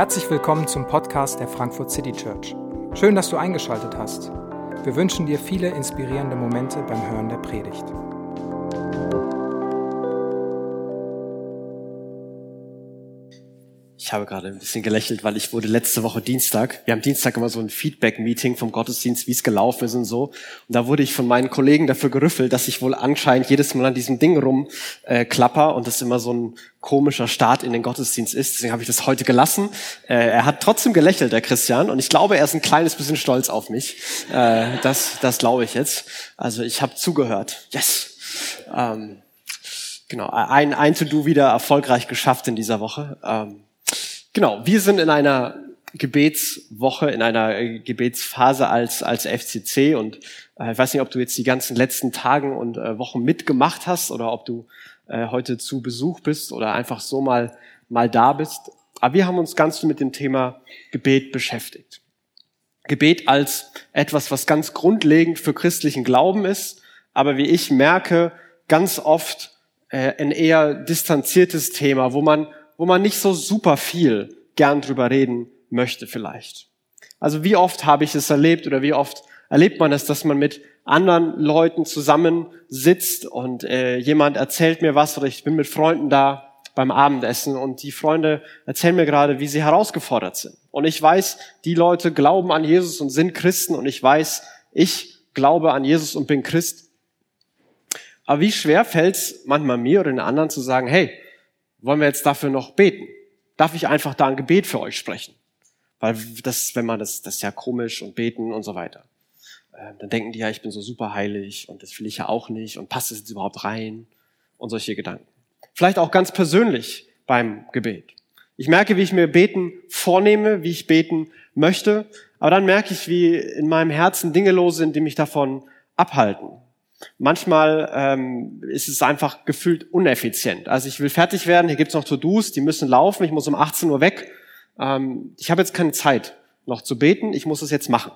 Herzlich willkommen zum Podcast der Frankfurt City Church. Schön, dass du eingeschaltet hast. Wir wünschen dir viele inspirierende Momente beim Hören der Predigt. Ich habe gerade ein bisschen gelächelt, weil ich wurde letzte Woche Dienstag, wir haben Dienstag immer so ein Feedback-Meeting vom Gottesdienst, wie es gelaufen ist und so. Und da wurde ich von meinen Kollegen dafür gerüffelt, dass ich wohl anscheinend jedes Mal an diesem Ding rumklapper äh, und das immer so ein komischer Start in den Gottesdienst ist. Deswegen habe ich das heute gelassen. Äh, er hat trotzdem gelächelt, der Christian, und ich glaube, er ist ein kleines bisschen stolz auf mich. Äh, das, das glaube ich jetzt. Also ich habe zugehört. Yes. Ähm, genau, ein, ein To-Do wieder erfolgreich geschafft in dieser Woche. Ähm, Genau, wir sind in einer Gebetswoche, in einer äh, Gebetsphase als, als FCC und äh, ich weiß nicht, ob du jetzt die ganzen letzten Tagen und äh, Wochen mitgemacht hast oder ob du äh, heute zu Besuch bist oder einfach so mal, mal da bist. Aber wir haben uns ganz viel mit dem Thema Gebet beschäftigt. Gebet als etwas, was ganz grundlegend für christlichen Glauben ist, aber wie ich merke, ganz oft äh, ein eher distanziertes Thema, wo man wo man nicht so super viel gern drüber reden möchte vielleicht. Also wie oft habe ich es erlebt oder wie oft erlebt man es, dass man mit anderen Leuten zusammensitzt und äh, jemand erzählt mir was oder ich bin mit Freunden da beim Abendessen und die Freunde erzählen mir gerade, wie sie herausgefordert sind. Und ich weiß, die Leute glauben an Jesus und sind Christen und ich weiß, ich glaube an Jesus und bin Christ. Aber wie schwer fällt es manchmal mir oder den anderen zu sagen, hey, wollen wir jetzt dafür noch beten? Darf ich einfach da ein Gebet für euch sprechen? Weil das, wenn man das, das ist ja komisch und beten und so weiter. Äh, dann denken die ja, ich bin so super heilig und das will ich ja auch nicht und passt es jetzt überhaupt rein und solche Gedanken. Vielleicht auch ganz persönlich beim Gebet. Ich merke, wie ich mir beten vornehme, wie ich beten möchte, aber dann merke ich, wie in meinem Herzen Dinge los sind, die mich davon abhalten. Manchmal ähm, ist es einfach gefühlt uneffizient. Also ich will fertig werden, hier gibt's noch To-Dos, die müssen laufen, ich muss um 18 Uhr weg. Ähm, ich habe jetzt keine Zeit noch zu beten, ich muss es jetzt machen.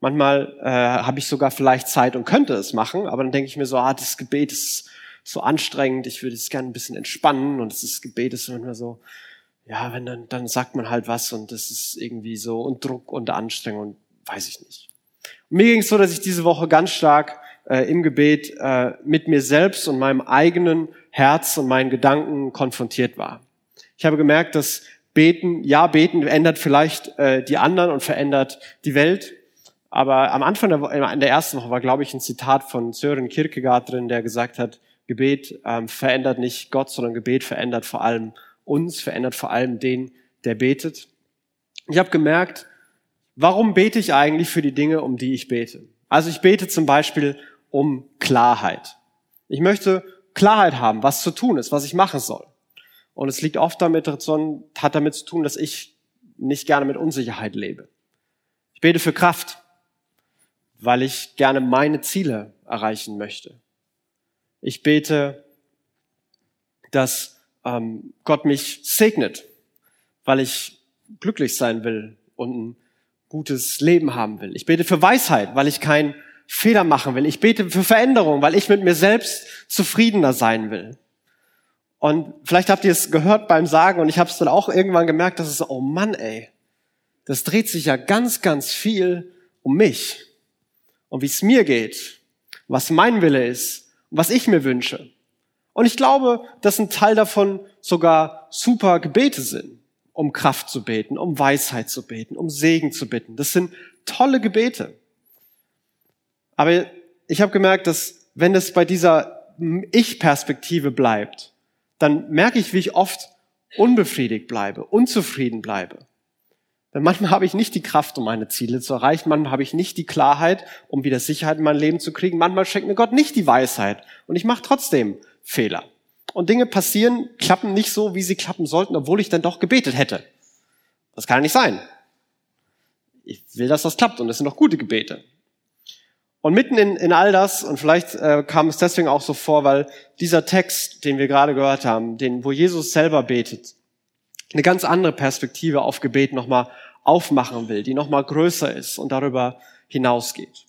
Manchmal äh, habe ich sogar vielleicht Zeit und könnte es machen, aber dann denke ich mir so, ah, das Gebet ist so anstrengend, ich würde es gerne ein bisschen entspannen und das Gebet ist manchmal so, ja, wenn dann, dann sagt man halt was und das ist irgendwie so und Druck und Anstrengung weiß ich nicht. Und mir ging es so, dass ich diese Woche ganz stark äh, im Gebet äh, mit mir selbst und meinem eigenen Herz und meinen Gedanken konfrontiert war. Ich habe gemerkt, dass Beten, ja, Beten ändert vielleicht äh, die anderen und verändert die Welt. Aber am Anfang der, in der ersten Woche war, glaube ich, ein Zitat von Sören Kierkegaard drin, der gesagt hat, Gebet ähm, verändert nicht Gott, sondern Gebet verändert vor allem uns, verändert vor allem den, der betet. Ich habe gemerkt, warum bete ich eigentlich für die Dinge, um die ich bete? Also ich bete zum Beispiel um Klarheit. Ich möchte Klarheit haben, was zu tun ist, was ich machen soll. Und es liegt oft damit, hat damit zu tun, dass ich nicht gerne mit Unsicherheit lebe. Ich bete für Kraft, weil ich gerne meine Ziele erreichen möchte. Ich bete, dass ähm, Gott mich segnet, weil ich glücklich sein will und ein gutes Leben haben will. Ich bete für Weisheit, weil ich kein Fehler machen will. Ich bete für Veränderung, weil ich mit mir selbst zufriedener sein will. Und vielleicht habt ihr es gehört beim Sagen und ich habe es dann auch irgendwann gemerkt, dass es, oh Mann, ey, das dreht sich ja ganz, ganz viel um mich und wie es mir geht, was mein Wille ist und was ich mir wünsche. Und ich glaube, dass ein Teil davon sogar super Gebete sind, um Kraft zu beten, um Weisheit zu beten, um Segen zu bitten. Das sind tolle Gebete. Aber ich habe gemerkt, dass wenn es bei dieser Ich-Perspektive bleibt, dann merke ich, wie ich oft unbefriedigt bleibe, unzufrieden bleibe. Denn manchmal habe ich nicht die Kraft, um meine Ziele zu erreichen. Manchmal habe ich nicht die Klarheit, um wieder Sicherheit in mein Leben zu kriegen. Manchmal schenkt mir Gott nicht die Weisheit. Und ich mache trotzdem Fehler. Und Dinge passieren, klappen nicht so, wie sie klappen sollten, obwohl ich dann doch gebetet hätte. Das kann ja nicht sein. Ich will, dass das klappt und es sind noch gute Gebete. Und mitten in, in all das, und vielleicht äh, kam es deswegen auch so vor, weil dieser Text, den wir gerade gehört haben, den, wo Jesus selber betet, eine ganz andere Perspektive auf Gebet nochmal aufmachen will, die nochmal größer ist und darüber hinausgeht.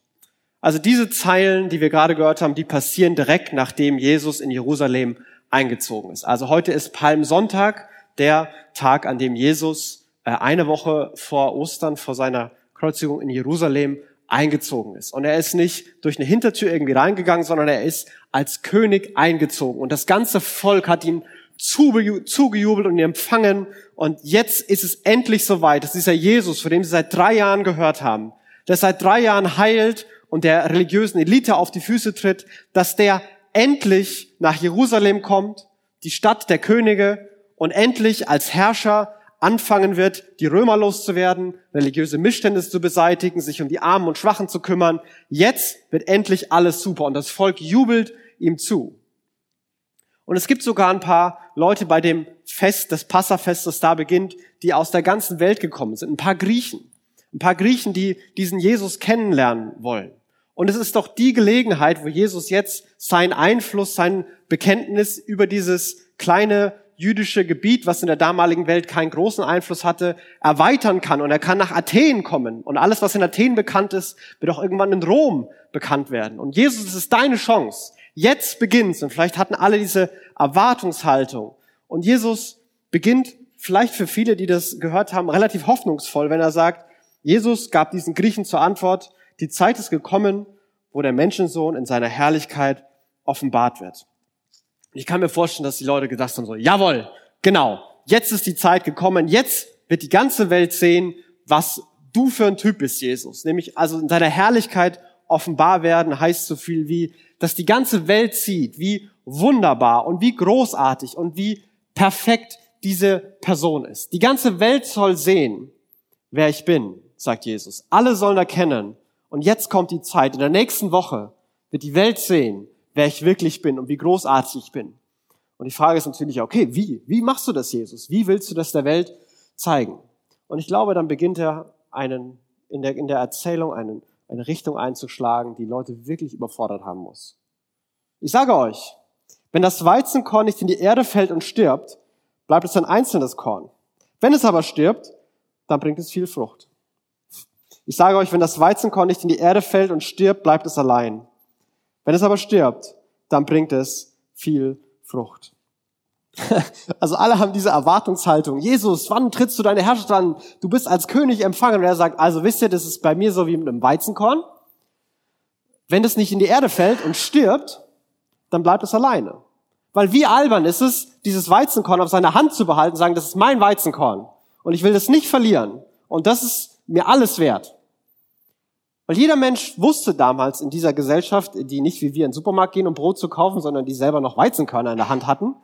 Also diese Zeilen, die wir gerade gehört haben, die passieren direkt nachdem Jesus in Jerusalem eingezogen ist. Also heute ist Palmsonntag, der Tag, an dem Jesus äh, eine Woche vor Ostern, vor seiner Kreuzigung in Jerusalem eingezogen ist. Und er ist nicht durch eine Hintertür irgendwie reingegangen, sondern er ist als König eingezogen. Und das ganze Volk hat ihn zugejubelt und ihn empfangen. Und jetzt ist es endlich soweit, dass dieser Jesus, von dem sie seit drei Jahren gehört haben, der seit drei Jahren heilt und der religiösen Elite auf die Füße tritt, dass der endlich nach Jerusalem kommt, die Stadt der Könige, und endlich als Herrscher anfangen wird, die Römer loszuwerden, religiöse Missstände zu beseitigen, sich um die Armen und Schwachen zu kümmern. Jetzt wird endlich alles super und das Volk jubelt ihm zu. Und es gibt sogar ein paar Leute bei dem Fest, das Passafest, das da beginnt, die aus der ganzen Welt gekommen sind. Ein paar Griechen. Ein paar Griechen, die diesen Jesus kennenlernen wollen. Und es ist doch die Gelegenheit, wo Jesus jetzt seinen Einfluss, sein Bekenntnis über dieses kleine jüdische Gebiet, was in der damaligen Welt keinen großen Einfluss hatte, erweitern kann. Und er kann nach Athen kommen. Und alles, was in Athen bekannt ist, wird auch irgendwann in Rom bekannt werden. Und Jesus, es ist deine Chance. Jetzt beginnt's. Und vielleicht hatten alle diese Erwartungshaltung. Und Jesus beginnt vielleicht für viele, die das gehört haben, relativ hoffnungsvoll, wenn er sagt, Jesus gab diesen Griechen zur Antwort, die Zeit ist gekommen, wo der Menschensohn in seiner Herrlichkeit offenbart wird. Ich kann mir vorstellen, dass die Leute gedacht haben so, jawohl, genau, jetzt ist die Zeit gekommen, jetzt wird die ganze Welt sehen, was du für ein Typ bist, Jesus. Nämlich also in deiner Herrlichkeit offenbar werden heißt so viel wie, dass die ganze Welt sieht, wie wunderbar und wie großartig und wie perfekt diese Person ist. Die ganze Welt soll sehen, wer ich bin, sagt Jesus. Alle sollen erkennen. Und jetzt kommt die Zeit. In der nächsten Woche wird die Welt sehen, wer ich wirklich bin und wie großartig ich bin. Und die Frage ist natürlich, okay, wie? Wie machst du das, Jesus? Wie willst du das der Welt zeigen? Und ich glaube, dann beginnt er einen, in der, in der Erzählung einen, eine Richtung einzuschlagen, die Leute wirklich überfordert haben muss. Ich sage euch, wenn das Weizenkorn nicht in die Erde fällt und stirbt, bleibt es ein einzelnes Korn. Wenn es aber stirbt, dann bringt es viel Frucht. Ich sage euch, wenn das Weizenkorn nicht in die Erde fällt und stirbt, bleibt es allein. Wenn es aber stirbt, dann bringt es viel Frucht. Also alle haben diese Erwartungshaltung. Jesus, wann trittst du deine Herrschaft an? Du bist als König empfangen. Und er sagt, also wisst ihr, das ist bei mir so wie mit einem Weizenkorn. Wenn das nicht in die Erde fällt und stirbt, dann bleibt es alleine. Weil wie albern ist es, dieses Weizenkorn auf seiner Hand zu behalten und sagen, das ist mein Weizenkorn. Und ich will das nicht verlieren. Und das ist mir alles wert. Weil jeder Mensch wusste damals in dieser Gesellschaft, die nicht wie wir in den Supermarkt gehen, um Brot zu kaufen, sondern die selber noch Weizenkörner in der Hand hatten,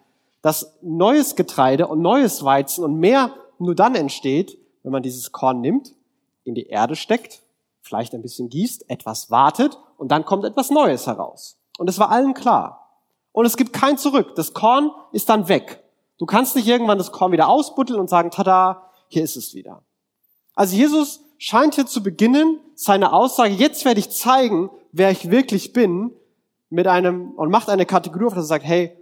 dass neues Getreide und neues Weizen und mehr nur dann entsteht, wenn man dieses Korn nimmt, in die Erde steckt, vielleicht ein bisschen gießt, etwas wartet und dann kommt etwas Neues heraus. Und es war allen klar. Und es gibt kein Zurück. Das Korn ist dann weg. Du kannst nicht irgendwann das Korn wieder ausbutteln und sagen, tada, hier ist es wieder. Also Jesus scheint hier zu beginnen, seine Aussage, jetzt werde ich zeigen, wer ich wirklich bin, mit einem, und macht eine Kategorie auf, dass er sagt, hey,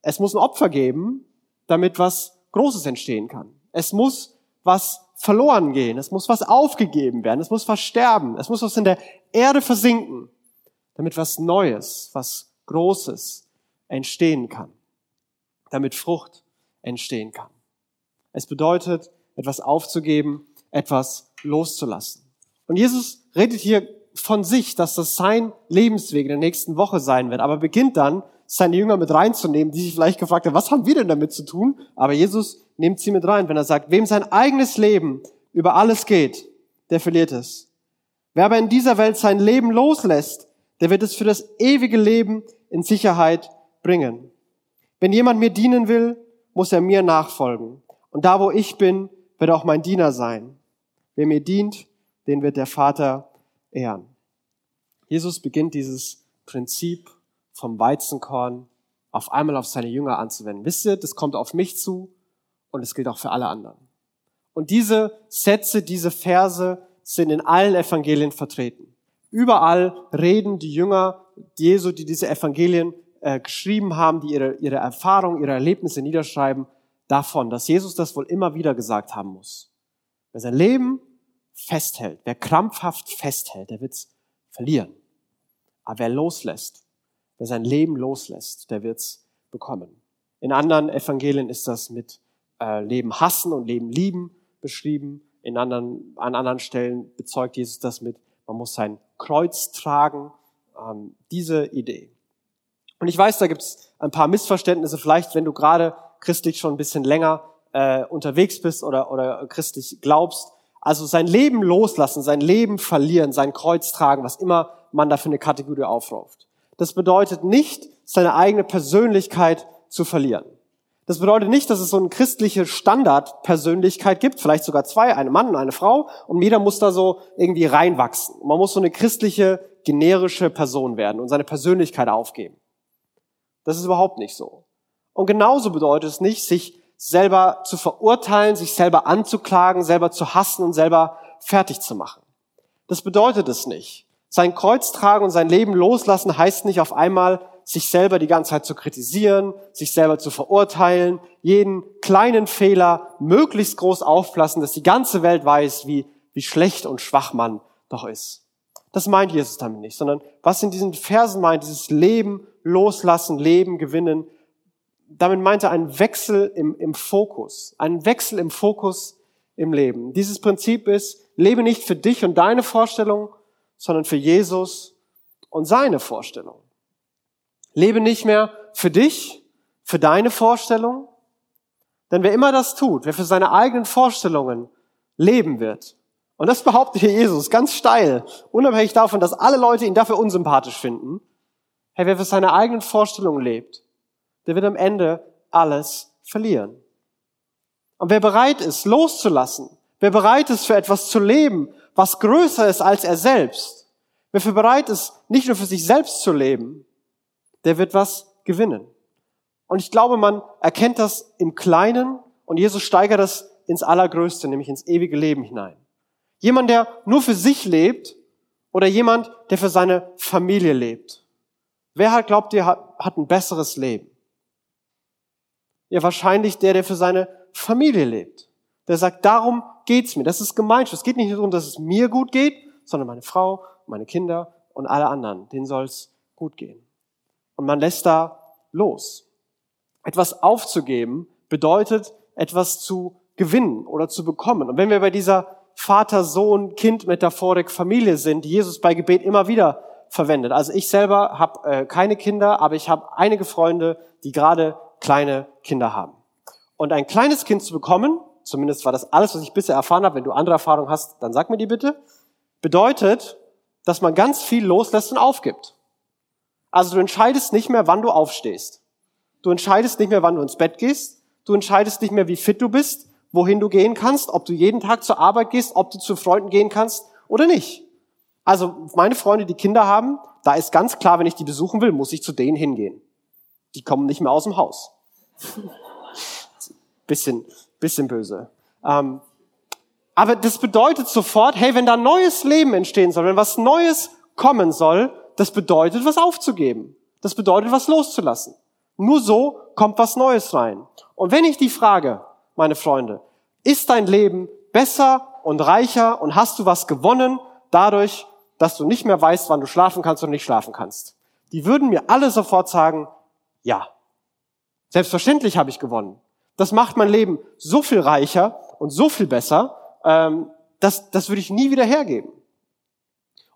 es muss ein Opfer geben, damit was Großes entstehen kann. Es muss was verloren gehen, es muss was aufgegeben werden, es muss was sterben, es muss was in der Erde versinken, damit was Neues, was Großes entstehen kann, damit Frucht entstehen kann. Es bedeutet, etwas aufzugeben, etwas loszulassen. Und Jesus redet hier von sich, dass das sein Lebensweg in der nächsten Woche sein wird, aber beginnt dann, seine Jünger mit reinzunehmen, die sich vielleicht gefragt haben, was haben wir denn damit zu tun? Aber Jesus nimmt sie mit rein, wenn er sagt, wem sein eigenes Leben über alles geht, der verliert es. Wer aber in dieser Welt sein Leben loslässt, der wird es für das ewige Leben in Sicherheit bringen. Wenn jemand mir dienen will, muss er mir nachfolgen. Und da, wo ich bin, wird auch mein Diener sein. Wer mir dient, den wird der Vater ehren. Jesus beginnt dieses Prinzip vom Weizenkorn auf einmal auf seine Jünger anzuwenden. Wisst ihr, das kommt auf mich zu und es gilt auch für alle anderen. Und diese Sätze, diese Verse sind in allen Evangelien vertreten. Überall reden die Jünger Jesu, die diese Evangelien äh, geschrieben haben, die ihre, ihre Erfahrungen, ihre Erlebnisse niederschreiben, davon, dass Jesus das wohl immer wieder gesagt haben muss. Wer sein Leben festhält, wer krampfhaft festhält, der wird's verlieren. Aber wer loslässt, wer sein Leben loslässt, der wird's bekommen. In anderen Evangelien ist das mit äh, Leben hassen und Leben lieben beschrieben. In anderen, an anderen Stellen bezeugt Jesus das mit, man muss sein Kreuz tragen. Ähm, diese Idee. Und ich weiß, da gibt es ein paar Missverständnisse. Vielleicht, wenn du gerade christlich schon ein bisschen länger äh, unterwegs bist oder, oder christlich glaubst. Also sein Leben loslassen, sein Leben verlieren, sein Kreuz tragen, was immer man da für eine Kategorie aufruft. Das bedeutet nicht, seine eigene Persönlichkeit zu verlieren. Das bedeutet nicht, dass es so eine christliche Standardpersönlichkeit gibt, vielleicht sogar zwei, eine Mann und eine Frau, und jeder muss da so irgendwie reinwachsen. Man muss so eine christliche, generische Person werden und seine Persönlichkeit aufgeben. Das ist überhaupt nicht so. Und genauso bedeutet es nicht, sich selber zu verurteilen, sich selber anzuklagen, selber zu hassen und selber fertig zu machen. Das bedeutet es nicht. Sein Kreuz tragen und sein Leben loslassen heißt nicht auf einmal, sich selber die ganze Zeit zu kritisieren, sich selber zu verurteilen, jeden kleinen Fehler möglichst groß auflassen, dass die ganze Welt weiß, wie, wie schlecht und schwach man doch ist. Das meint Jesus damit nicht, sondern was in diesen Versen meint, dieses Leben loslassen, Leben gewinnen, damit meint er einen Wechsel im, im Fokus, einen Wechsel im Fokus im Leben. Dieses Prinzip ist, lebe nicht für dich und deine Vorstellung, sondern für Jesus und seine Vorstellung. Lebe nicht mehr für dich, für deine Vorstellung, denn wer immer das tut, wer für seine eigenen Vorstellungen leben wird, und das behauptet hier Jesus ganz steil, unabhängig davon, dass alle Leute ihn dafür unsympathisch finden, hey, wer für seine eigenen Vorstellungen lebt, der wird am Ende alles verlieren. Und wer bereit ist, loszulassen, wer bereit ist, für etwas zu leben, was größer ist als er selbst, wer für bereit ist, nicht nur für sich selbst zu leben, der wird was gewinnen. Und ich glaube, man erkennt das im Kleinen und Jesus steigert das ins Allergrößte, nämlich ins ewige Leben hinein. Jemand, der nur für sich lebt oder jemand, der für seine Familie lebt. Wer hat, glaubt ihr, hat ein besseres Leben? Ja, wahrscheinlich der, der für seine Familie lebt. Der sagt, darum geht's mir. Das ist Gemeinschaft. Es geht nicht darum, dass es mir gut geht, sondern meine Frau, meine Kinder und alle anderen. Denen soll's gut gehen. Und man lässt da los. Etwas aufzugeben bedeutet, etwas zu gewinnen oder zu bekommen. Und wenn wir bei dieser Vater, Sohn, Kind Metaphorik Familie sind, die Jesus bei Gebet immer wieder verwendet. Also ich selber habe äh, keine Kinder, aber ich habe einige Freunde, die gerade kleine Kinder haben. Und ein kleines Kind zu bekommen, zumindest war das alles, was ich bisher erfahren habe, wenn du andere Erfahrungen hast, dann sag mir die bitte, bedeutet, dass man ganz viel loslässt und aufgibt. Also du entscheidest nicht mehr, wann du aufstehst. Du entscheidest nicht mehr, wann du ins Bett gehst. Du entscheidest nicht mehr, wie fit du bist, wohin du gehen kannst, ob du jeden Tag zur Arbeit gehst, ob du zu Freunden gehen kannst oder nicht. Also meine Freunde, die Kinder haben, da ist ganz klar, wenn ich die besuchen will, muss ich zu denen hingehen. Die kommen nicht mehr aus dem Haus. Bisschen, bisschen böse. Ähm, aber das bedeutet sofort, hey, wenn da neues Leben entstehen soll, wenn was Neues kommen soll, das bedeutet, was aufzugeben. Das bedeutet, was loszulassen. Nur so kommt was Neues rein. Und wenn ich die frage, meine Freunde, ist dein Leben besser und reicher und hast du was gewonnen dadurch, dass du nicht mehr weißt, wann du schlafen kannst und nicht schlafen kannst? Die würden mir alle sofort sagen, ja. Selbstverständlich habe ich gewonnen. Das macht mein Leben so viel reicher und so viel besser, ähm, das, das würde ich nie wieder hergeben.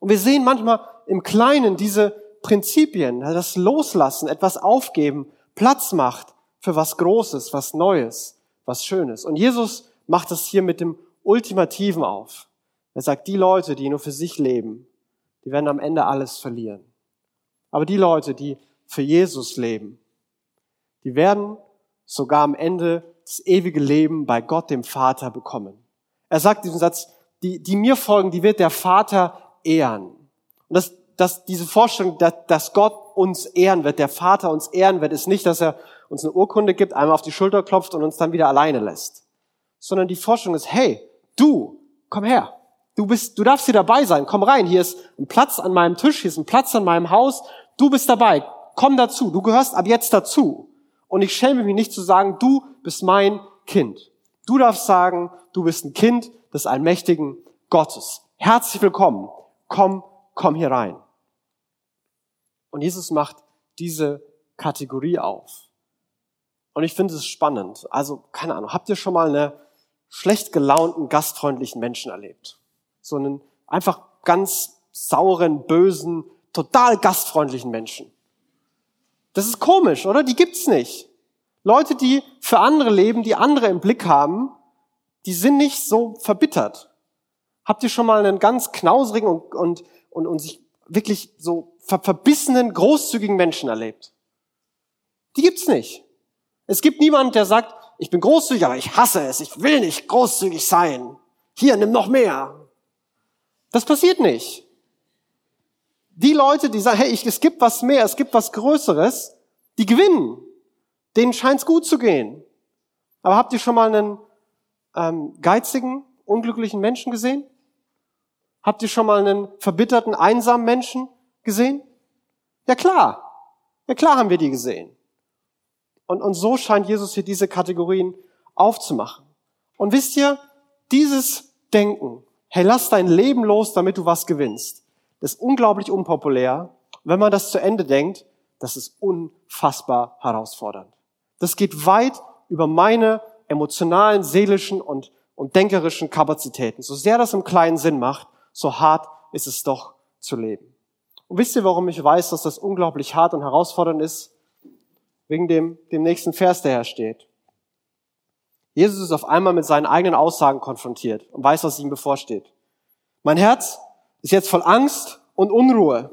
Und wir sehen manchmal im Kleinen diese Prinzipien, das Loslassen, etwas aufgeben, Platz macht für was Großes, was Neues, was Schönes. Und Jesus macht das hier mit dem Ultimativen auf. Er sagt, die Leute, die nur für sich leben, die werden am Ende alles verlieren. Aber die Leute, die für Jesus leben, die werden sogar am Ende das ewige Leben bei Gott, dem Vater, bekommen. Er sagt diesen Satz, die, die mir folgen, die wird der Vater ehren. Und das, das, diese Vorstellung, dass, dass Gott uns ehren wird, der Vater uns ehren wird, ist nicht, dass er uns eine Urkunde gibt, einmal auf die Schulter klopft und uns dann wieder alleine lässt. Sondern die Vorstellung ist, hey, du, komm her. Du bist, du darfst hier dabei sein. Komm rein. Hier ist ein Platz an meinem Tisch. Hier ist ein Platz an meinem Haus. Du bist dabei. Komm dazu. Du gehörst ab jetzt dazu. Und ich schäme mich nicht zu sagen, du bist mein Kind. Du darfst sagen, du bist ein Kind des allmächtigen Gottes. Herzlich willkommen. Komm, komm hier rein. Und Jesus macht diese Kategorie auf. Und ich finde es spannend. Also, keine Ahnung, habt ihr schon mal eine schlecht gelaunten, gastfreundlichen Menschen erlebt. So einen einfach ganz sauren, bösen, total gastfreundlichen Menschen. Das ist komisch, oder? Die gibt's nicht. Leute, die für andere leben, die andere im Blick haben, die sind nicht so verbittert. Habt ihr schon mal einen ganz knausrigen und, und, und, und sich wirklich so ver verbissenen, großzügigen Menschen erlebt? Die gibt's nicht. Es gibt niemanden, der sagt, ich bin großzügig, aber ich hasse es, ich will nicht großzügig sein. Hier, nimm noch mehr. Das passiert nicht. Die Leute, die sagen, hey, ich, es gibt was mehr, es gibt was Größeres, die gewinnen. Denen scheint's gut zu gehen. Aber habt ihr schon mal einen ähm, geizigen, unglücklichen Menschen gesehen? Habt ihr schon mal einen verbitterten, einsamen Menschen gesehen? Ja klar. Ja klar haben wir die gesehen. Und, und so scheint Jesus hier diese Kategorien aufzumachen. Und wisst ihr, dieses Denken, hey, lass dein Leben los, damit du was gewinnst, das ist unglaublich unpopulär. Wenn man das zu Ende denkt, das ist unfassbar herausfordernd. Das geht weit über meine emotionalen, seelischen und, und denkerischen Kapazitäten. So sehr das im kleinen Sinn macht, so hart ist es doch zu leben. Und wisst ihr, warum ich weiß, dass das unglaublich hart und herausfordernd ist? Wegen dem, dem nächsten Vers, der hier steht. Jesus ist auf einmal mit seinen eigenen Aussagen konfrontiert und weiß, was ihm bevorsteht. Mein Herz ist jetzt voll Angst und Unruhe.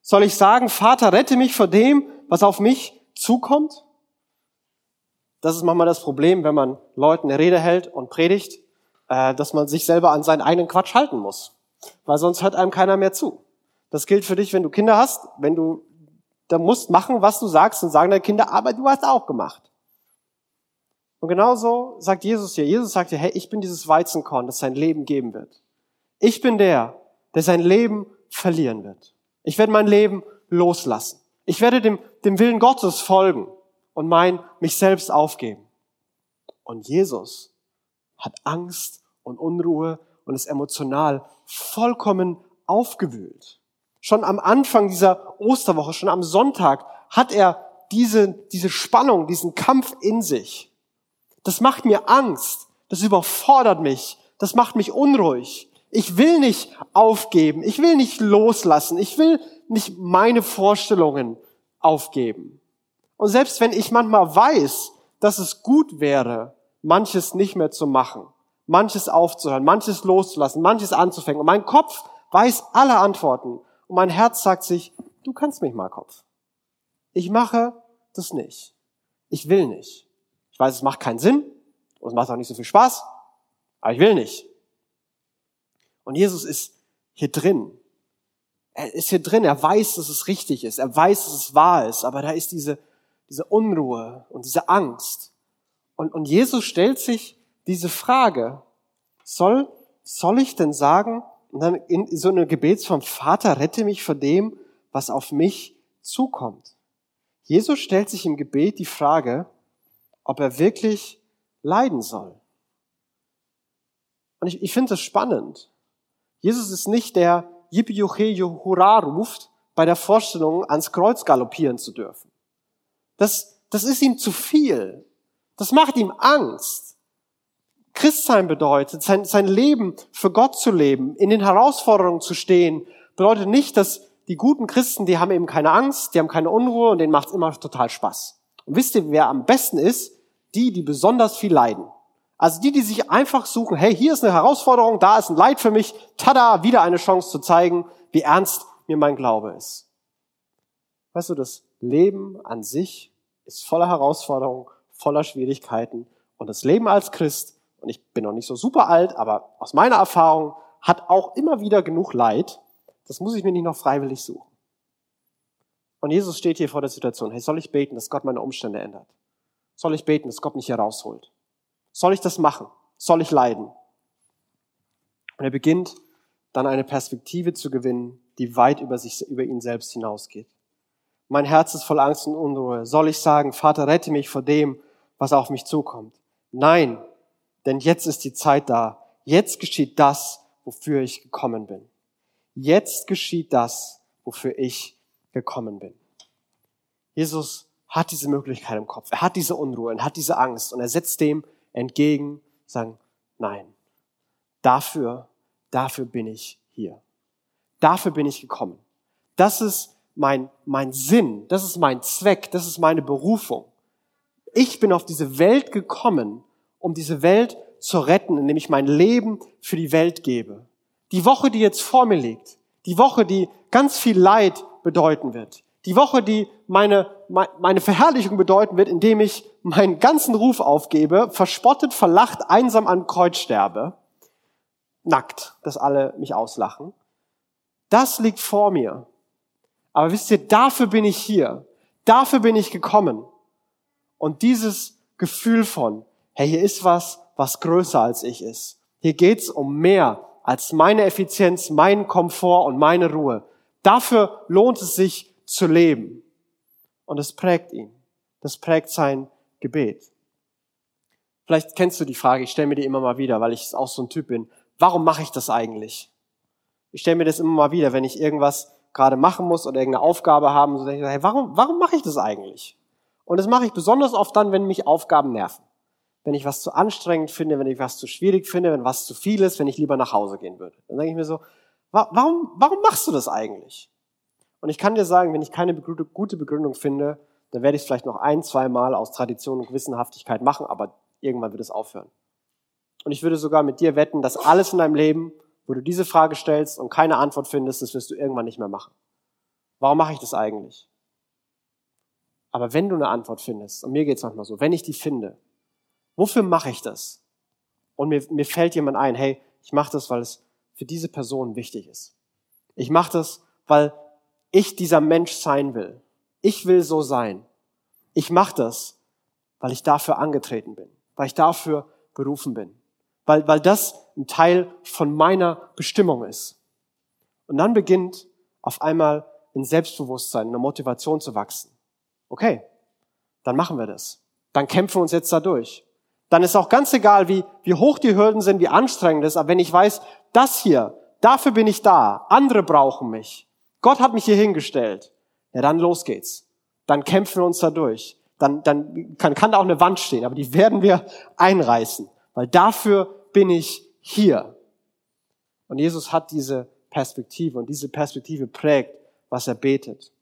Soll ich sagen, Vater, rette mich vor dem, was auf mich zukommt? Das ist manchmal das Problem, wenn man Leuten eine Rede hält und predigt, äh, dass man sich selber an seinen eigenen Quatsch halten muss, weil sonst hört einem keiner mehr zu. Das gilt für dich, wenn du Kinder hast, wenn du da musst machen, was du sagst und sagen deine Kinder, aber du hast auch gemacht. Und genauso sagt Jesus hier. Jesus sagt hier, hey, ich bin dieses Weizenkorn, das sein Leben geben wird. Ich bin der, der sein Leben verlieren wird. Ich werde mein Leben loslassen. Ich werde dem, dem Willen Gottes folgen und mein, mich selbst aufgeben. Und Jesus hat Angst und Unruhe und ist emotional vollkommen aufgewühlt. Schon am Anfang dieser Osterwoche, schon am Sonntag hat er diese, diese Spannung, diesen Kampf in sich. Das macht mir Angst. Das überfordert mich. Das macht mich unruhig. Ich will nicht aufgeben. Ich will nicht loslassen. Ich will nicht meine Vorstellungen aufgeben. Und selbst wenn ich manchmal weiß, dass es gut wäre, manches nicht mehr zu machen, manches aufzuhören, manches loszulassen, manches anzufangen, und mein Kopf weiß alle Antworten, und mein Herz sagt sich, du kannst mich mal, Kopf. Ich mache das nicht. Ich will nicht. Ich weiß, es macht keinen Sinn, und es macht auch nicht so viel Spaß, aber ich will nicht. Und Jesus ist hier drin. Er ist hier drin, er weiß, dass es richtig ist, er weiß, dass es wahr ist, aber da ist diese diese Unruhe und diese Angst. Und, und Jesus stellt sich diese Frage, soll, soll ich denn sagen, und dann in so eine Gebetsform, Vater, rette mich vor dem, was auf mich zukommt. Jesus stellt sich im Gebet die Frage, ob er wirklich leiden soll. Und ich, ich finde das spannend. Jesus ist nicht der Yippie Hurra ruft, bei der Vorstellung ans Kreuz galoppieren zu dürfen. Das, das ist ihm zu viel. Das macht ihm Angst. Christsein bedeutet, sein, sein Leben für Gott zu leben, in den Herausforderungen zu stehen, bedeutet nicht, dass die guten Christen, die haben eben keine Angst, die haben keine Unruhe und denen macht es immer total Spaß. Und wisst ihr, wer am besten ist? Die, die besonders viel leiden. Also die, die sich einfach suchen, hey, hier ist eine Herausforderung, da ist ein Leid für mich, tada, wieder eine Chance zu zeigen, wie ernst mir mein Glaube ist. Weißt du, das Leben an sich ist voller Herausforderungen, voller Schwierigkeiten. Und das Leben als Christ, und ich bin noch nicht so super alt, aber aus meiner Erfahrung, hat auch immer wieder genug Leid. Das muss ich mir nicht noch freiwillig suchen. Und Jesus steht hier vor der Situation, hey, soll ich beten, dass Gott meine Umstände ändert? Soll ich beten, dass Gott mich hier rausholt? Soll ich das machen? Soll ich leiden? Und er beginnt dann eine Perspektive zu gewinnen, die weit über sich, über ihn selbst hinausgeht. Mein Herz ist voll Angst und Unruhe. Soll ich sagen, Vater, rette mich vor dem, was auf mich zukommt? Nein, denn jetzt ist die Zeit da. Jetzt geschieht das, wofür ich gekommen bin. Jetzt geschieht das, wofür ich gekommen bin. Jesus hat diese Möglichkeit im Kopf. Er hat diese Unruhe, er hat diese Angst und er setzt dem entgegen, sagen, Nein, dafür, dafür bin ich hier. Dafür bin ich gekommen. Das ist mein, mein Sinn, das ist mein Zweck, das ist meine Berufung. Ich bin auf diese Welt gekommen, um diese Welt zu retten, indem ich mein Leben für die Welt gebe. Die Woche, die jetzt vor mir liegt, die Woche, die ganz viel Leid bedeuten wird, die Woche, die meine, meine Verherrlichung bedeuten wird, indem ich meinen ganzen Ruf aufgebe, verspottet, verlacht, einsam an Kreuz sterbe, nackt, dass alle mich auslachen. Das liegt vor mir. Aber wisst ihr, dafür bin ich hier. Dafür bin ich gekommen. Und dieses Gefühl von, hey, hier ist was, was größer als ich ist. Hier geht's um mehr als meine Effizienz, meinen Komfort und meine Ruhe. Dafür lohnt es sich zu leben. Und es prägt ihn. Das prägt sein Gebet. Vielleicht kennst du die Frage, ich stelle mir die immer mal wieder, weil ich auch so ein Typ bin. Warum mache ich das eigentlich? Ich stelle mir das immer mal wieder, wenn ich irgendwas gerade machen muss oder irgendeine Aufgabe haben, so denke ich, hey, warum, warum mache ich das eigentlich? Und das mache ich besonders oft dann, wenn mich Aufgaben nerven. Wenn ich was zu anstrengend finde, wenn ich was zu schwierig finde, wenn was zu viel ist, wenn ich lieber nach Hause gehen würde. Dann denke ich mir so, warum, warum machst du das eigentlich? Und ich kann dir sagen, wenn ich keine gute Begründung finde, dann werde ich es vielleicht noch ein, zwei Mal aus Tradition und Gewissenhaftigkeit machen, aber irgendwann wird es aufhören. Und ich würde sogar mit dir wetten, dass alles in deinem Leben wo du diese Frage stellst und keine Antwort findest, das wirst du irgendwann nicht mehr machen. Warum mache ich das eigentlich? Aber wenn du eine Antwort findest, und mir geht's manchmal so, wenn ich die finde, wofür mache ich das? Und mir, mir fällt jemand ein, hey, ich mache das, weil es für diese Person wichtig ist. Ich mache das, weil ich dieser Mensch sein will. Ich will so sein. Ich mache das, weil ich dafür angetreten bin, weil ich dafür berufen bin weil, weil das ein Teil von meiner Bestimmung ist. Und dann beginnt auf einmal ein Selbstbewusstsein, eine Motivation zu wachsen. Okay, dann machen wir das. Dann kämpfen wir uns jetzt da durch. Dann ist auch ganz egal, wie, wie hoch die Hürden sind, wie anstrengend es ist, aber wenn ich weiß, das hier, dafür bin ich da, andere brauchen mich, Gott hat mich hier hingestellt, ja dann los geht's. Dann kämpfen wir uns da durch. Dann, dann kann, kann da auch eine Wand stehen, aber die werden wir einreißen, weil dafür bin ich hier. Und Jesus hat diese Perspektive und diese Perspektive prägt, was er betet.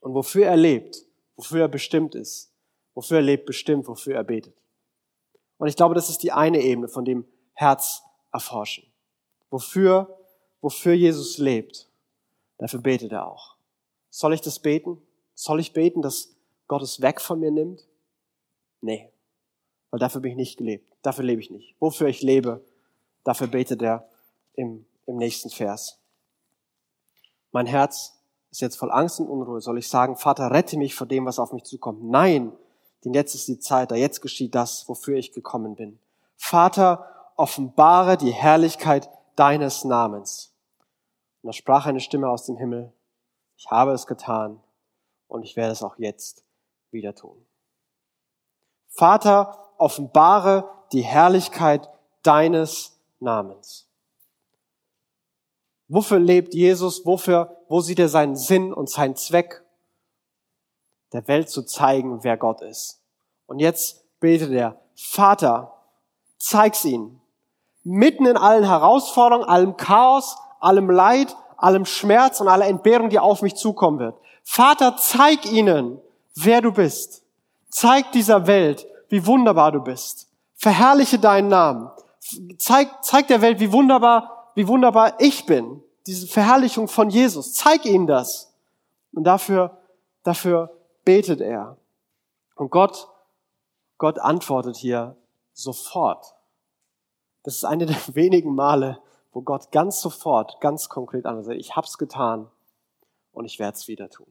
Und wofür er lebt, wofür er bestimmt ist, wofür er lebt, bestimmt, wofür er betet. Und ich glaube, das ist die eine Ebene von dem Herz erforschen. Wofür, wofür Jesus lebt, dafür betet er auch. Soll ich das beten? Soll ich beten, dass Gott es weg von mir nimmt? Nee, weil dafür bin ich nicht gelebt. Dafür lebe ich nicht. Wofür ich lebe, dafür betet er im, im nächsten Vers. Mein Herz ist jetzt voll Angst und Unruhe. Soll ich sagen, Vater, rette mich vor dem, was auf mich zukommt? Nein, denn jetzt ist die Zeit, da jetzt geschieht das, wofür ich gekommen bin. Vater, offenbare die Herrlichkeit deines Namens. Und da sprach eine Stimme aus dem Himmel, ich habe es getan und ich werde es auch jetzt wieder tun. Vater, offenbare die Herrlichkeit deines Namens. Wofür lebt Jesus? Wofür, wo sieht er seinen Sinn und seinen Zweck? Der Welt zu zeigen, wer Gott ist. Und jetzt betet er, Vater, zeig's ihnen. Mitten in allen Herausforderungen, allem Chaos, allem Leid, allem Schmerz und aller Entbehrung, die auf mich zukommen wird. Vater, zeig ihnen, wer du bist. Zeig dieser Welt, wie wunderbar du bist. Verherrliche deinen Namen. Zeig, zeig der Welt, wie wunderbar, wie wunderbar ich bin. Diese Verherrlichung von Jesus. Zeig ihnen das. Und dafür, dafür betet er. Und Gott, Gott antwortet hier sofort. Das ist eine der wenigen Male, wo Gott ganz sofort, ganz konkret antwortet. Ich hab's getan und ich werde es wieder tun.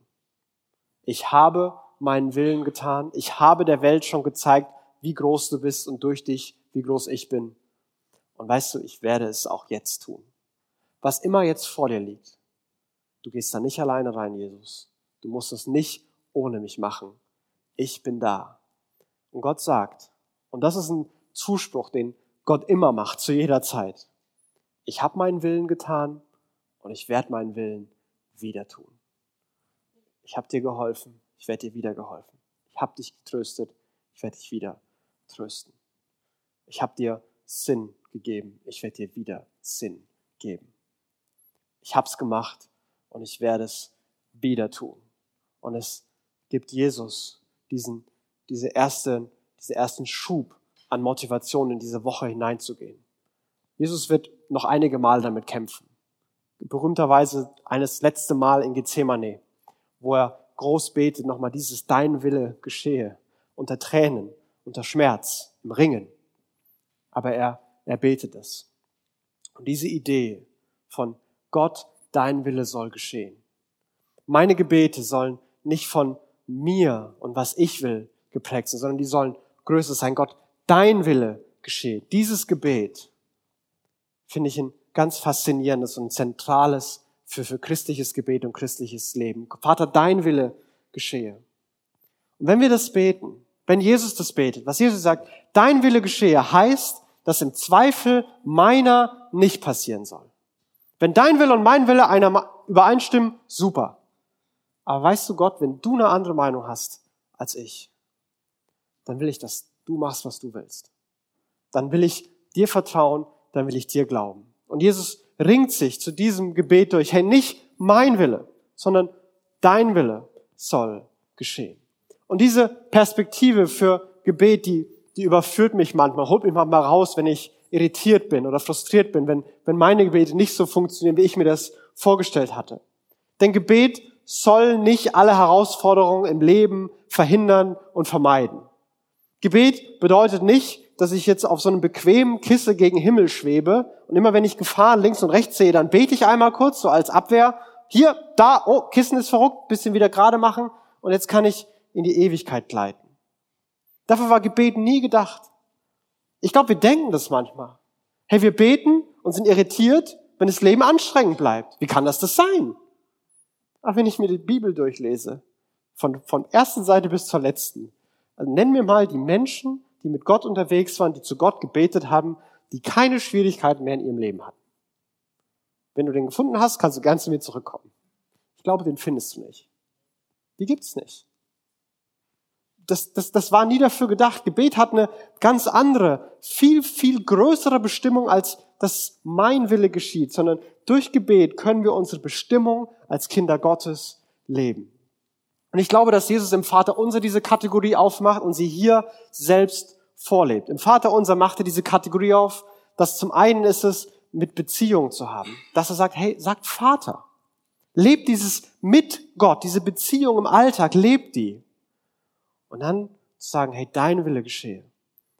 Ich habe meinen Willen getan. Ich habe der Welt schon gezeigt, wie groß du bist und durch dich, wie groß ich bin. Und weißt du, ich werde es auch jetzt tun. Was immer jetzt vor dir liegt, du gehst da nicht alleine rein, Jesus. Du musst es nicht ohne mich machen. Ich bin da. Und Gott sagt, und das ist ein Zuspruch, den Gott immer macht, zu jeder Zeit. Ich habe meinen Willen getan und ich werde meinen Willen wieder tun. Ich habe dir geholfen ich werde dir wieder geholfen. Ich habe dich getröstet, ich werde dich wieder trösten. Ich habe dir Sinn gegeben, ich werde dir wieder Sinn geben. Ich hab's gemacht und ich werde es wieder tun. Und es gibt Jesus diesen, diese erste, diese ersten Schub an Motivation in diese Woche hineinzugehen. Jesus wird noch einige Mal damit kämpfen. Berühmterweise eines letzte Mal in Gethsemane, wo er groß betet, nochmal dieses Dein Wille geschehe, unter Tränen, unter Schmerz, im Ringen. Aber er, er betet es. Und diese Idee von Gott, dein Wille soll geschehen. Meine Gebete sollen nicht von mir und was ich will geprägt sein, sondern die sollen größer sein. Gott, dein Wille geschehe. Dieses Gebet finde ich ein ganz faszinierendes und zentrales für, für christliches Gebet und christliches Leben. Vater, dein Wille geschehe. Und wenn wir das beten, wenn Jesus das betet, was Jesus sagt, dein Wille geschehe, heißt, dass im Zweifel meiner nicht passieren soll. Wenn dein Wille und mein Wille einer übereinstimmen, super. Aber weißt du Gott, wenn du eine andere Meinung hast als ich, dann will ich, dass du machst, was du willst. Dann will ich dir vertrauen, dann will ich dir glauben. Und Jesus ringt sich zu diesem Gebet durch, hey, nicht mein Wille, sondern dein Wille soll geschehen. Und diese Perspektive für Gebet, die, die überführt mich manchmal, holt mich manchmal raus, wenn ich irritiert bin oder frustriert bin, wenn, wenn meine Gebete nicht so funktionieren, wie ich mir das vorgestellt hatte. Denn Gebet soll nicht alle Herausforderungen im Leben verhindern und vermeiden. Gebet bedeutet nicht, dass ich jetzt auf so einem bequemen Kisse gegen Himmel schwebe und immer wenn ich Gefahren links und rechts sehe, dann bete ich einmal kurz, so als Abwehr. Hier, da, oh, Kissen ist verrückt, bisschen wieder gerade machen und jetzt kann ich in die Ewigkeit gleiten. Dafür war Gebet nie gedacht. Ich glaube, wir denken das manchmal. Hey, wir beten und sind irritiert, wenn das Leben anstrengend bleibt. Wie kann das das sein? Ach, wenn ich mir die Bibel durchlese, von, von ersten Seite bis zur letzten, also nennen wir mal die Menschen, die mit Gott unterwegs waren, die zu Gott gebetet haben, die keine Schwierigkeiten mehr in ihrem Leben hatten. Wenn du den gefunden hast, kannst du ganz zu mir zurückkommen. Ich glaube, den findest du nicht. Die gibt's nicht. Das, das, das war nie dafür gedacht. Gebet hat eine ganz andere, viel, viel größere Bestimmung, als dass mein Wille geschieht, sondern durch Gebet können wir unsere Bestimmung als Kinder Gottes leben. Und ich glaube, dass Jesus im Vater unser diese Kategorie aufmacht und sie hier selbst vorlebt. Im Vater unser macht er diese Kategorie auf, dass zum einen ist es, mit Beziehung zu haben. Dass er sagt, hey, sagt Vater. Lebt dieses mit Gott, diese Beziehung im Alltag, lebt die. Und dann zu sagen, hey, dein Wille geschehe.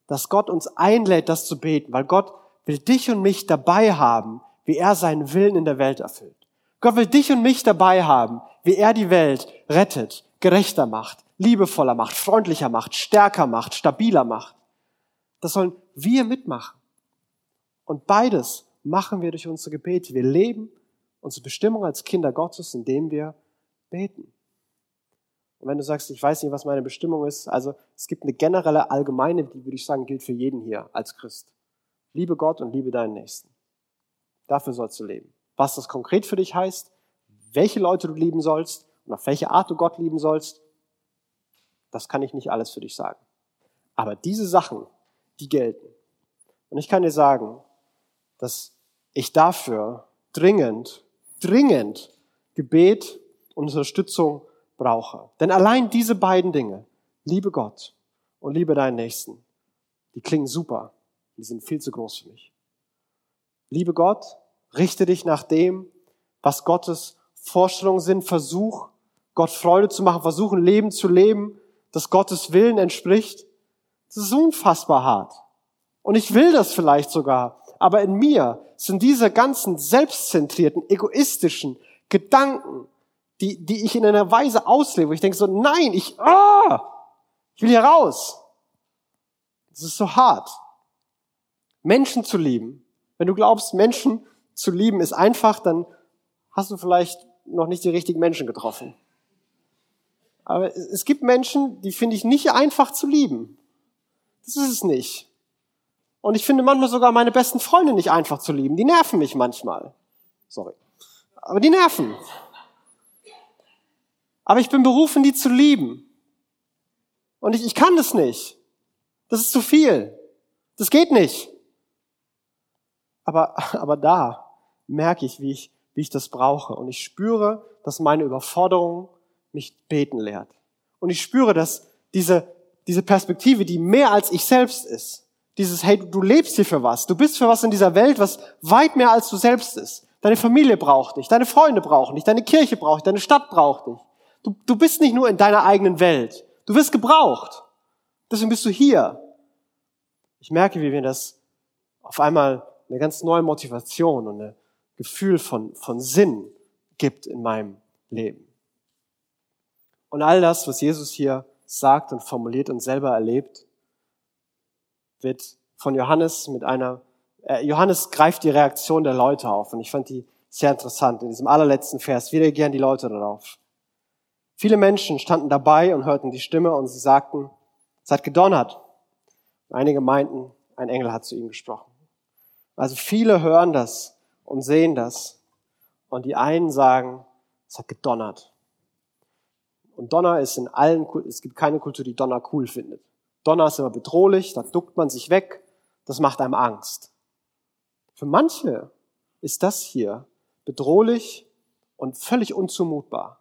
Dass Gott uns einlädt, das zu beten, weil Gott will dich und mich dabei haben, wie er seinen Willen in der Welt erfüllt. Gott will dich und mich dabei haben, wie er die Welt rettet, gerechter macht, liebevoller macht, freundlicher macht, stärker macht, stabiler macht. Das sollen wir mitmachen. Und beides machen wir durch unsere Gebete. Wir leben unsere Bestimmung als Kinder Gottes, indem wir beten. Und wenn du sagst, ich weiß nicht, was meine Bestimmung ist, also es gibt eine generelle, allgemeine, die würde ich sagen, gilt für jeden hier als Christ. Liebe Gott und liebe deinen Nächsten. Dafür sollst du leben. Was das konkret für dich heißt, welche Leute du lieben sollst und auf welche Art du Gott lieben sollst, das kann ich nicht alles für dich sagen. Aber diese Sachen, die gelten. Und ich kann dir sagen, dass ich dafür dringend, dringend Gebet und Unterstützung brauche. Denn allein diese beiden Dinge, liebe Gott und liebe deinen Nächsten, die klingen super. Die sind viel zu groß für mich. Liebe Gott, richte dich nach dem, was Gottes Vorstellungen sind. Versuch, Gott Freude zu machen. Versuch, ein Leben zu leben, das Gottes Willen entspricht. Das ist unfassbar hart. Und ich will das vielleicht sogar. Aber in mir sind diese ganzen selbstzentrierten, egoistischen Gedanken, die, die ich in einer Weise auslebe, ich denke so, nein, ich, ah, ich will hier raus. Das ist so hart. Menschen zu lieben. Wenn du glaubst, Menschen zu lieben ist einfach, dann hast du vielleicht noch nicht die richtigen Menschen getroffen. Aber es gibt Menschen, die finde ich nicht einfach zu lieben. Das ist es nicht. Und ich finde manchmal sogar meine besten Freunde nicht einfach zu lieben. Die nerven mich manchmal. Sorry. Aber die nerven. Aber ich bin berufen, die zu lieben. Und ich, ich kann das nicht. Das ist zu viel. Das geht nicht. Aber, aber da merke ich, wie ich, wie ich das brauche. Und ich spüre, dass meine Überforderung mich beten lehrt. Und ich spüre, dass diese, diese Perspektive, die mehr als ich selbst ist, dieses, hey, du lebst hier für was, du bist für was in dieser Welt, was weit mehr als du selbst ist. Deine Familie braucht dich, deine Freunde brauchen dich, deine Kirche braucht dich, deine Stadt braucht dich. Du, du bist nicht nur in deiner eigenen Welt, du wirst gebraucht. Deswegen bist du hier. Ich merke, wie mir das auf einmal eine ganz neue Motivation und ein Gefühl von, von Sinn gibt in meinem Leben. Und all das, was Jesus hier sagt und formuliert und selber erlebt, wird von Johannes mit einer, äh, Johannes greift die Reaktion der Leute auf und ich fand die sehr interessant. In diesem allerletzten Vers, wie reagieren die Leute darauf? Viele Menschen standen dabei und hörten die Stimme und sie sagten, es hat gedonnert. Einige meinten, ein Engel hat zu ihnen gesprochen. Also viele hören das und sehen das und die einen sagen, es hat gedonnert. Und Donner ist in allen, es gibt keine Kultur, die Donner cool findet. Donner ist immer bedrohlich, da duckt man sich weg, das macht einem Angst. Für manche ist das hier bedrohlich und völlig unzumutbar.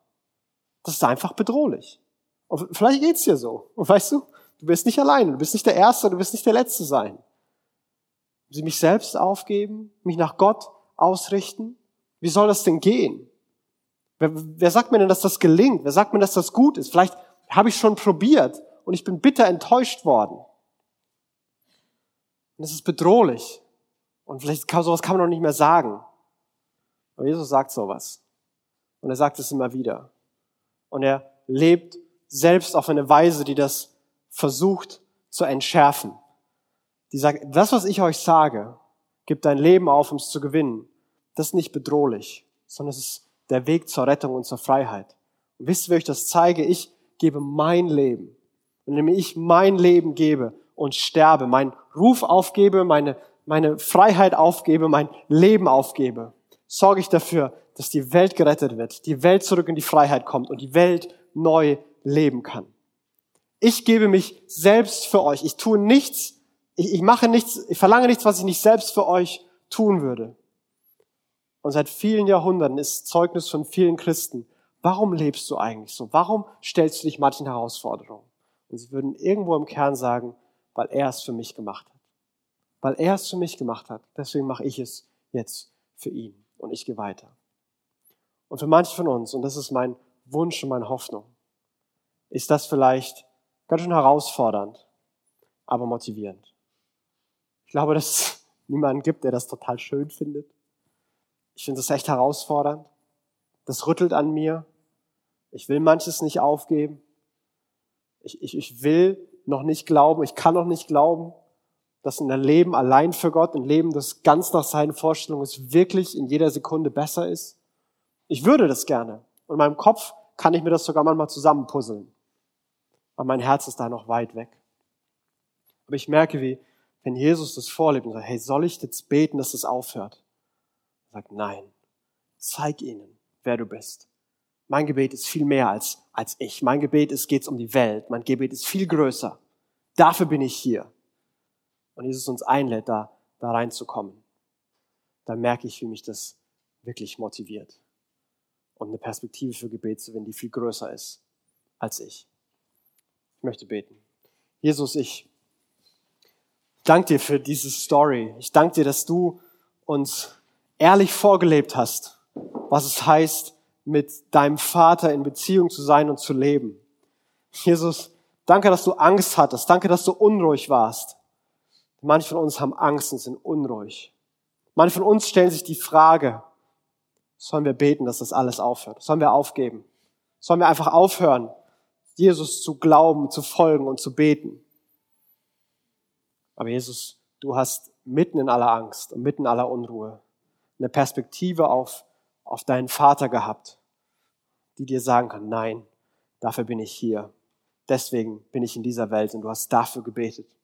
Das ist einfach bedrohlich. Und vielleicht geht's dir so. Und weißt du, du bist nicht allein, du bist nicht der Erste, du bist nicht der Letzte sein. Sie mich selbst aufgeben, mich nach Gott ausrichten. Wie soll das denn gehen? Wer, wer sagt mir denn, dass das gelingt? Wer sagt mir, dass das gut ist? Vielleicht habe ich schon probiert und ich bin bitter enttäuscht worden. Und es ist bedrohlich. Und vielleicht kann, sowas kann man noch nicht mehr sagen. Aber Jesus sagt sowas. Und er sagt es immer wieder. Und er lebt selbst auf eine Weise, die das versucht zu entschärfen. Die sagt, das, was ich euch sage, gibt dein Leben auf, um es zu gewinnen. Das ist nicht bedrohlich, sondern es ist der Weg zur Rettung und zur Freiheit. Und wisst ihr, wie ich das zeige? Ich gebe mein Leben indem ich mein Leben gebe und sterbe, meinen Ruf aufgebe, meine, meine Freiheit aufgebe, mein Leben aufgebe, sorge ich dafür, dass die Welt gerettet wird, die Welt zurück in die Freiheit kommt und die Welt neu leben kann. Ich gebe mich selbst für euch. Ich tue nichts, ich, ich mache nichts, ich verlange nichts, was ich nicht selbst für euch tun würde. Und seit vielen Jahrhunderten ist Zeugnis von vielen Christen. Warum lebst du eigentlich so? Warum stellst du dich manchen Herausforderungen? Und sie würden irgendwo im Kern sagen, weil er es für mich gemacht hat. Weil er es für mich gemacht hat. Deswegen mache ich es jetzt für ihn. Und ich gehe weiter. Und für manche von uns, und das ist mein Wunsch und meine Hoffnung, ist das vielleicht ganz schön herausfordernd, aber motivierend. Ich glaube, dass es niemanden gibt, der das total schön findet. Ich finde das echt herausfordernd. Das rüttelt an mir. Ich will manches nicht aufgeben. Ich, ich, ich will noch nicht glauben, ich kann noch nicht glauben, dass ein Leben allein für Gott, ein Leben, das ganz nach seinen Vorstellungen ist, wirklich in jeder Sekunde besser ist. Ich würde das gerne. Und in meinem Kopf kann ich mir das sogar manchmal zusammenpuzzeln. Aber mein Herz ist da noch weit weg. Aber ich merke, wie, wenn Jesus das vorlebt und sagt, hey, soll ich jetzt beten, dass das aufhört? Sagt, nein. Zeig ihnen, wer du bist. Mein Gebet ist viel mehr als, als ich. Mein Gebet ist, geht's um die Welt. Mein Gebet ist viel größer. Dafür bin ich hier. Und Jesus uns einlädt, da, da reinzukommen. Dann merke ich, wie mich das wirklich motiviert. Und eine Perspektive für Gebet zu finden, die viel größer ist als ich. Ich möchte beten. Jesus, ich danke dir für diese Story. Ich danke dir, dass du uns ehrlich vorgelebt hast, was es heißt, mit deinem Vater in Beziehung zu sein und zu leben. Jesus, danke, dass du Angst hattest. Danke, dass du unruhig warst. Manche von uns haben Angst und sind unruhig. Manche von uns stellen sich die Frage, sollen wir beten, dass das alles aufhört? Sollen wir aufgeben? Sollen wir einfach aufhören, Jesus zu glauben, zu folgen und zu beten? Aber Jesus, du hast mitten in aller Angst und mitten in aller Unruhe eine Perspektive auf auf deinen Vater gehabt, die dir sagen kann, nein, dafür bin ich hier. Deswegen bin ich in dieser Welt und du hast dafür gebetet.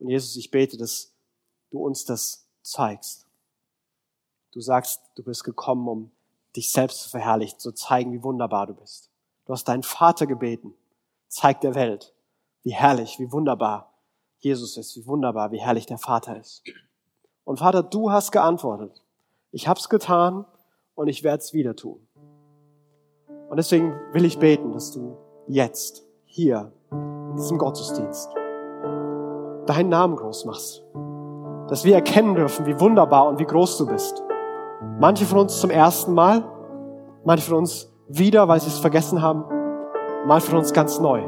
Und Jesus, ich bete, dass du uns das zeigst. Du sagst, du bist gekommen, um dich selbst zu verherrlichen, zu zeigen, wie wunderbar du bist. Du hast deinen Vater gebeten. Zeig der Welt, wie herrlich, wie wunderbar Jesus ist, wie wunderbar, wie herrlich der Vater ist. Und Vater, du hast geantwortet. Ich hab's getan und ich werde es wieder tun. Und deswegen will ich beten, dass du jetzt, hier, in diesem Gottesdienst, deinen Namen groß machst. Dass wir erkennen dürfen, wie wunderbar und wie groß du bist. Manche von uns zum ersten Mal, manche von uns wieder, weil sie es vergessen haben, manche von uns ganz neu,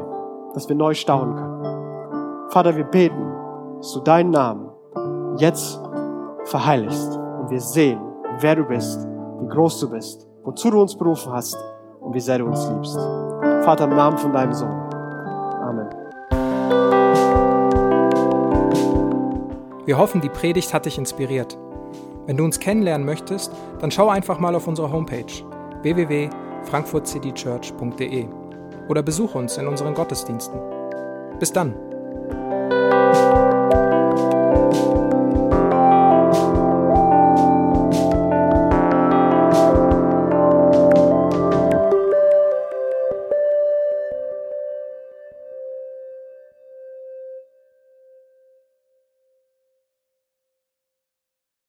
dass wir neu staunen können. Vater, wir beten, dass du deinen Namen jetzt verheiligst und wir sehen, wer du bist, wie groß du bist, wozu du uns berufen hast und wie sehr du uns liebst. Vater, im Namen von deinem Sohn. Amen. Wir hoffen, die Predigt hat dich inspiriert. Wenn du uns kennenlernen möchtest, dann schau einfach mal auf unsere Homepage www.frankfurtcitychurch.de oder besuch uns in unseren Gottesdiensten. Bis dann!